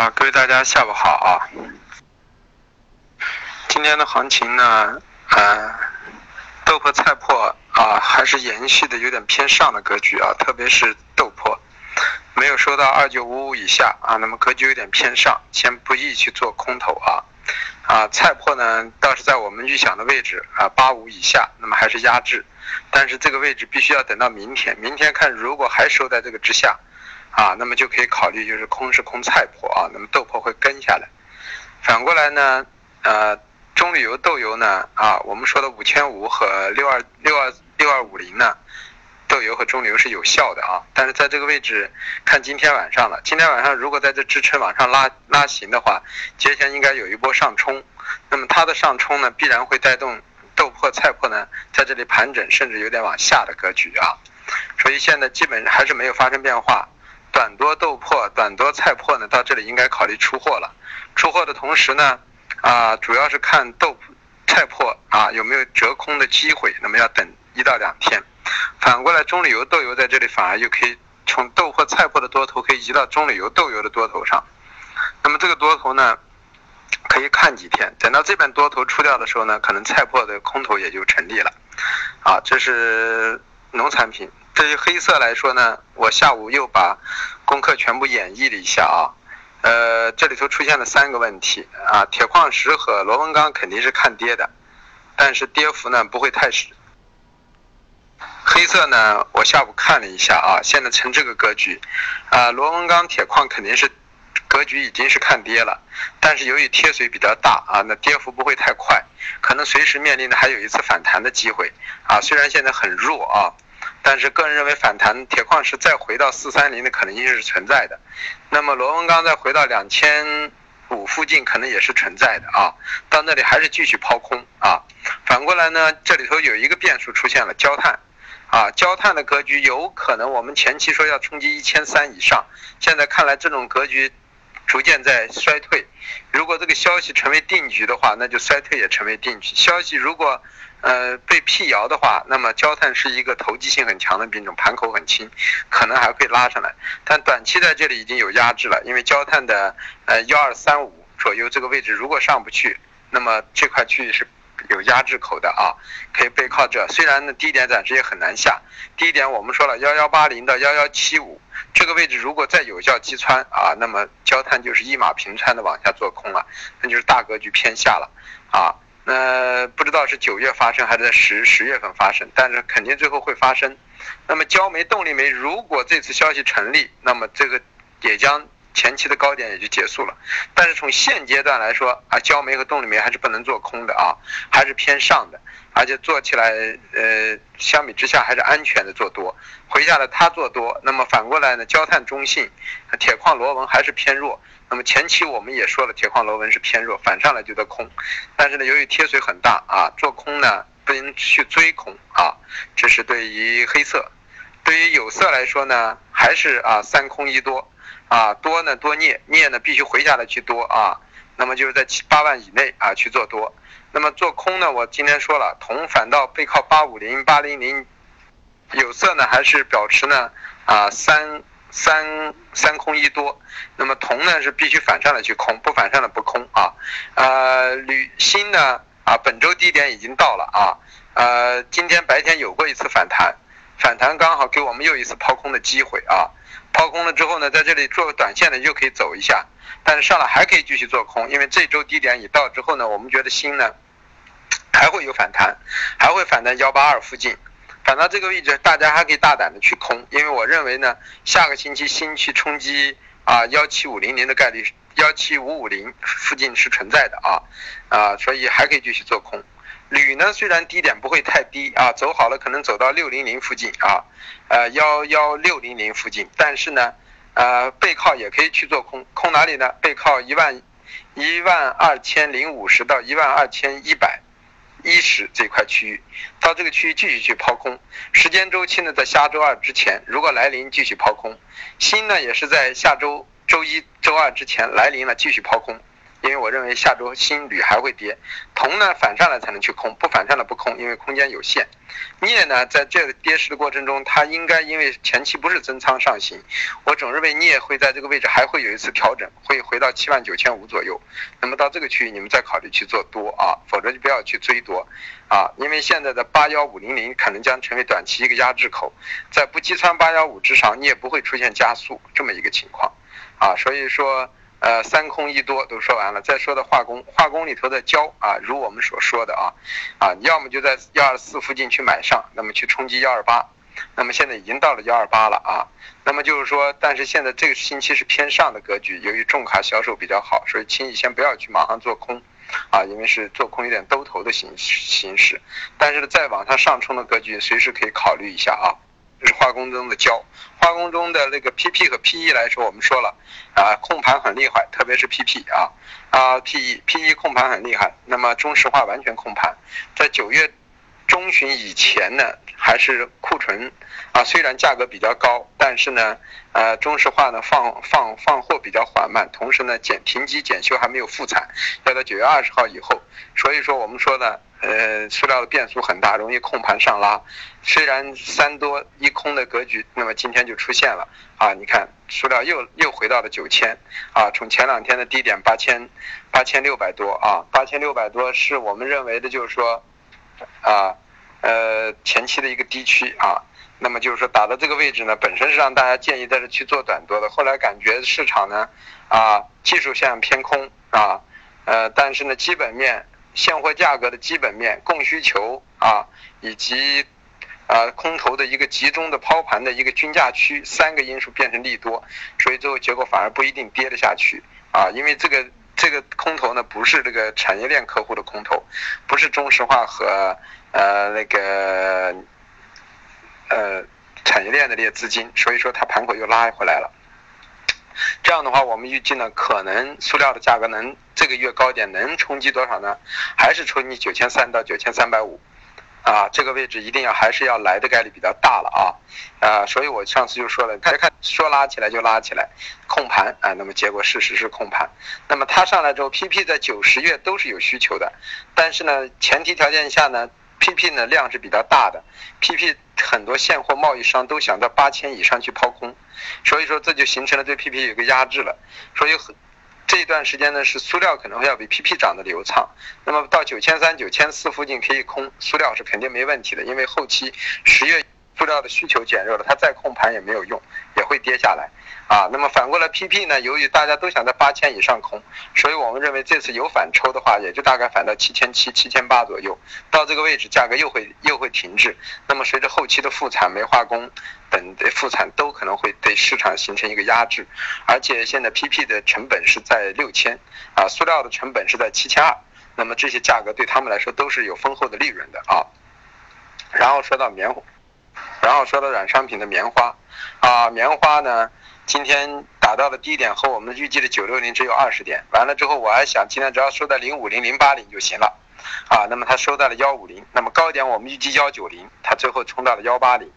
啊，各位大家下午好啊！今天的行情呢，呃，豆粕菜粕啊，还是延续的有点偏上的格局啊，特别是豆粕，没有收到二九五五以下啊，那么格局有点偏上，先不宜去做空头啊。啊，菜粕呢倒是在我们预想的位置啊，八五以下，那么还是压制，但是这个位置必须要等到明天，明天看如果还收在这个之下。啊，那么就可以考虑就是空是空菜粕啊，那么豆粕会跟下来。反过来呢，呃，棕榈油豆油呢，啊，我们说的五千五和六二六二六二五零呢，豆油和中铝油是有效的啊。但是在这个位置看今天晚上了，今天晚上如果在这支撑往上拉拉行的话，节前应该有一波上冲。那么它的上冲呢，必然会带动豆粕菜粕呢在这里盘整，甚至有点往下的格局啊。所以现在基本还是没有发生变化。短多豆粕、短多菜粕呢，到这里应该考虑出货了。出货的同时呢，啊，主要是看豆菜粕啊有没有折空的机会，那么要等一到两天。反过来，中铝油豆油在这里反而又可以从豆粕菜粕的多头可以移到中铝油豆油的多头上。那么这个多头呢，可以看几天，等到这边多头出掉的时候呢，可能菜粕的空头也就成立了。啊，这是农产品。对于黑色来说呢，我下午又把功课全部演绎了一下啊，呃，这里头出现了三个问题啊，铁矿石和螺纹钢肯定是看跌的，但是跌幅呢不会太深。黑色呢，我下午看了一下啊，现在成这个格局，啊，螺纹钢、铁矿肯定是格局已经是看跌了，但是由于贴水比较大啊，那跌幅不会太快，可能随时面临的还有一次反弹的机会啊，虽然现在很弱啊。但是个人认为反弹铁矿石再回到四三零的可能性是存在的，那么螺纹钢再回到两千五附近可能也是存在的啊，到那里还是继续抛空啊。反过来呢，这里头有一个变数出现了，焦炭啊，焦炭的格局有可能我们前期说要冲击一千三以上，现在看来这种格局逐渐在衰退。如果这个消息成为定局的话，那就衰退也成为定局。消息如果呃，被辟谣的话，那么焦炭是一个投机性很强的品种，盘口很轻，可能还会拉上来。但短期在这里已经有压制了，因为焦炭的呃幺二三五左右这个位置如果上不去，那么这块区域是有压制口的啊，可以背靠这。虽然呢低点暂时也很难下，低点我们说了幺幺八零到幺幺七五这个位置如果再有效击穿啊，那么焦炭就是一马平川的往下做空了，那就是大格局偏下了啊。呃不知道是九月发生还是在十十月份发生，但是肯定最后会发生。那么焦煤、动力煤，如果这次消息成立，那么这个也将前期的高点也就结束了。但是从现阶段来说啊，焦煤和动力煤还是不能做空的啊，还是偏上的，而且做起来呃，相比之下还是安全的做多。回下来它做多，那么反过来呢，焦炭中性，铁矿螺纹还是偏弱。那么前期我们也说了，铁矿螺纹是偏弱，反上来就得空。但是呢，由于贴水很大啊，做空呢不能去追空啊。这是对于黑色，对于有色来说呢，还是啊三空一多啊，多呢多镍，镍呢必须回下来去多啊。那么就是在七八万以内啊去做多。那么做空呢，我今天说了，铜反倒背靠八五零八零零，有色呢还是保持呢啊三。三三空一多，那么铜呢是必须反上来去空，不反上来不空啊。呃，铝锌呢啊，本周低点已经到了啊。呃，今天白天有过一次反弹，反弹刚好给我们又一次抛空的机会啊。抛空了之后呢，在这里做短线的又可以走一下，但是上来还可以继续做空，因为这周低点已到之后呢，我们觉得锌呢还会有反弹，还会反弹幺八二附近。反到这个位置，大家还可以大胆的去空，因为我认为呢，下个星期新去冲击啊幺七五零零的概率，幺七五五零附近是存在的啊啊，所以还可以继续做空。铝呢，虽然低点不会太低啊，走好了可能走到六零零附近啊，呃幺幺六零零附近，但是呢，呃背靠也可以去做空，空哪里呢？背靠一万一万二千零五十到一万二千一百。一十这块区域，到这个区域继续去抛空，时间周期呢在下周二之前，如果来临继续抛空，锌呢也是在下周周一周二之前来临了继续抛空，因为我认为下周锌铝还会跌，铜呢反上来才能去空，不反上来不空，因为空间有限。镍呢，在这个跌势的过程中，它应该因为前期不是增仓上行，我总认为镍会在这个位置还会有一次调整，会回到七万九千五左右。那么到这个区域，你们再考虑去做多啊，否则就不要去追多啊，因为现在的八幺五零零可能将成为短期一个压制口，在不击穿八幺五之上，你也不会出现加速这么一个情况啊，所以说。呃，三空一多都说完了，再说的化工，化工里头的焦啊，如我们所说的啊，啊，要么就在幺二四附近去买上，那么去冲击幺二八，那么现在已经到了幺二八了啊，那么就是说，但是现在这个星期是偏上的格局，由于重卡销售比较好，所以轻易先不要去马上做空，啊，因为是做空有点兜头的形形式，但是呢，再往上上冲的格局，随时可以考虑一下啊。这是化工中的胶，化工中的那个 PP 和 PE 来说，我们说了啊，控盘很厉害，特别是 PP 啊啊 PE，PE 控盘很厉害。那么中石化完全控盘，在九月中旬以前呢，还是库存啊，虽然价格比较高，但是呢，呃，中石化呢放放放货比较缓慢，同时呢检停机检修还没有复产，要到九月二十号以后。所以说我们说呢。呃，塑料的变数很大，容易控盘上拉。虽然三多一空的格局，那么今天就出现了啊！你看，塑料又又回到了九千啊，从前两天的低点八千八千六百多啊，八千六百多是我们认为的，就是说啊呃前期的一个低区啊。那么就是说打到这个位置呢，本身是让大家建议在这去做短多的，后来感觉市场呢啊技术向偏空啊呃，但是呢基本面。现货价格的基本面、供需求啊，以及啊空头的一个集中的抛盘的一个均价区，三个因素变成利多，所以最后结果反而不一定跌得下去啊。因为这个这个空头呢，不是这个产业链客户的空头，不是中石化和呃那个呃产业链的这些资金，所以说它盘口又拉回来了。这样的话，我们预计呢，可能塑料的价格能这个月高点能冲击多少呢？还是冲击九千三到九千三百五，啊，这个位置一定要还是要来的概率比较大了啊，啊，所以我上次就说了，大家看说拉起来就拉起来，控盘啊，那么结果事实是控盘，那么它上来之后，PP 在九十月都是有需求的，但是呢，前提条件下呢。PP 呢量是比较大的，PP 很多现货贸易商都想到八千以上去抛空，所以说这就形成了对 PP 有个压制了。所以很这一段时间呢是塑料可能会要比 PP 涨的流畅。那么到九千三、九千四附近可以空，塑料是肯定没问题的，因为后期十月塑料的需求减弱了，它再控盘也没有用，也会跌下来。啊，那么反过来，PP 呢？由于大家都想在八千以上空，所以我们认为这次有反抽的话，也就大概反到七千七、七千八左右。到这个位置，价格又会又会停滞。那么随着后期的复产、煤化工等的复产，都可能会对市场形成一个压制。而且现在 PP 的成本是在六千，啊，塑料的成本是在七千二。那么这些价格对他们来说都是有丰厚的利润的啊。然后说到棉花，然后说到软商品的棉花，啊，棉花呢？今天达到的低点和我们预计的九六零只有二十点，完了之后我还想今天只要收在零五零零八零就行了，啊，那么它收在了幺五零，那么高点我们预计幺九零，它最后冲到了幺八零，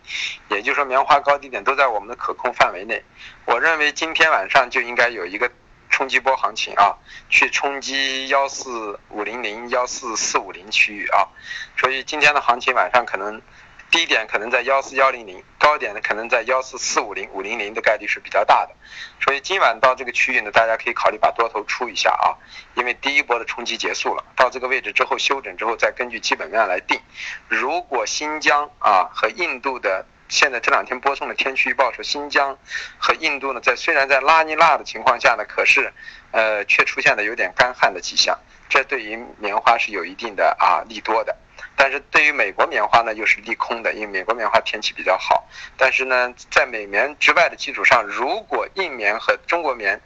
也就是说棉花高低点都在我们的可控范围内，我认为今天晚上就应该有一个冲击波行情啊，去冲击幺四五零零幺四四五零区域啊，所以今天的行情晚上可能。低点可能在幺四幺零零，高点呢可能在幺四四五零五零零的概率是比较大的，所以今晚到这个区域呢，大家可以考虑把多头出一下啊，因为第一波的冲击结束了，到这个位置之后休整之后再根据基本面来定。如果新疆啊和印度的现在这两天播送的天气预报说新疆和印度呢在虽然在拉尼娜的情况下呢，可是呃却出现了有点干旱的迹象，这对于棉花是有一定的啊利多的。但是对于美国棉花呢，又是利空的，因为美国棉花天气比较好。但是呢，在美棉之外的基础上，如果印棉和中国棉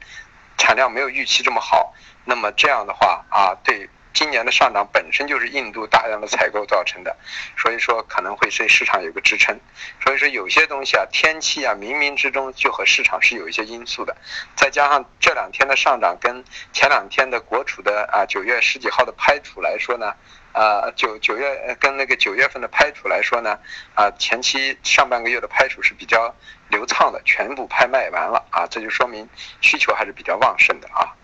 产量没有预期这么好，那么这样的话啊，对今年的上涨本身就是印度大量的采购造成的，所以说可能会对市场有个支撑。所以说有些东西啊，天气啊，冥冥之中就和市场是有一些因素的。再加上这两天的上涨跟前两天的国储的啊九月十几号的拍储来说呢。啊，九九月跟那个九月份的拍储来说呢，啊，前期上半个月的拍储是比较流畅的，全部拍卖完了啊，这就说明需求还是比较旺盛的啊。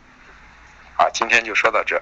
啊，今天就说到这。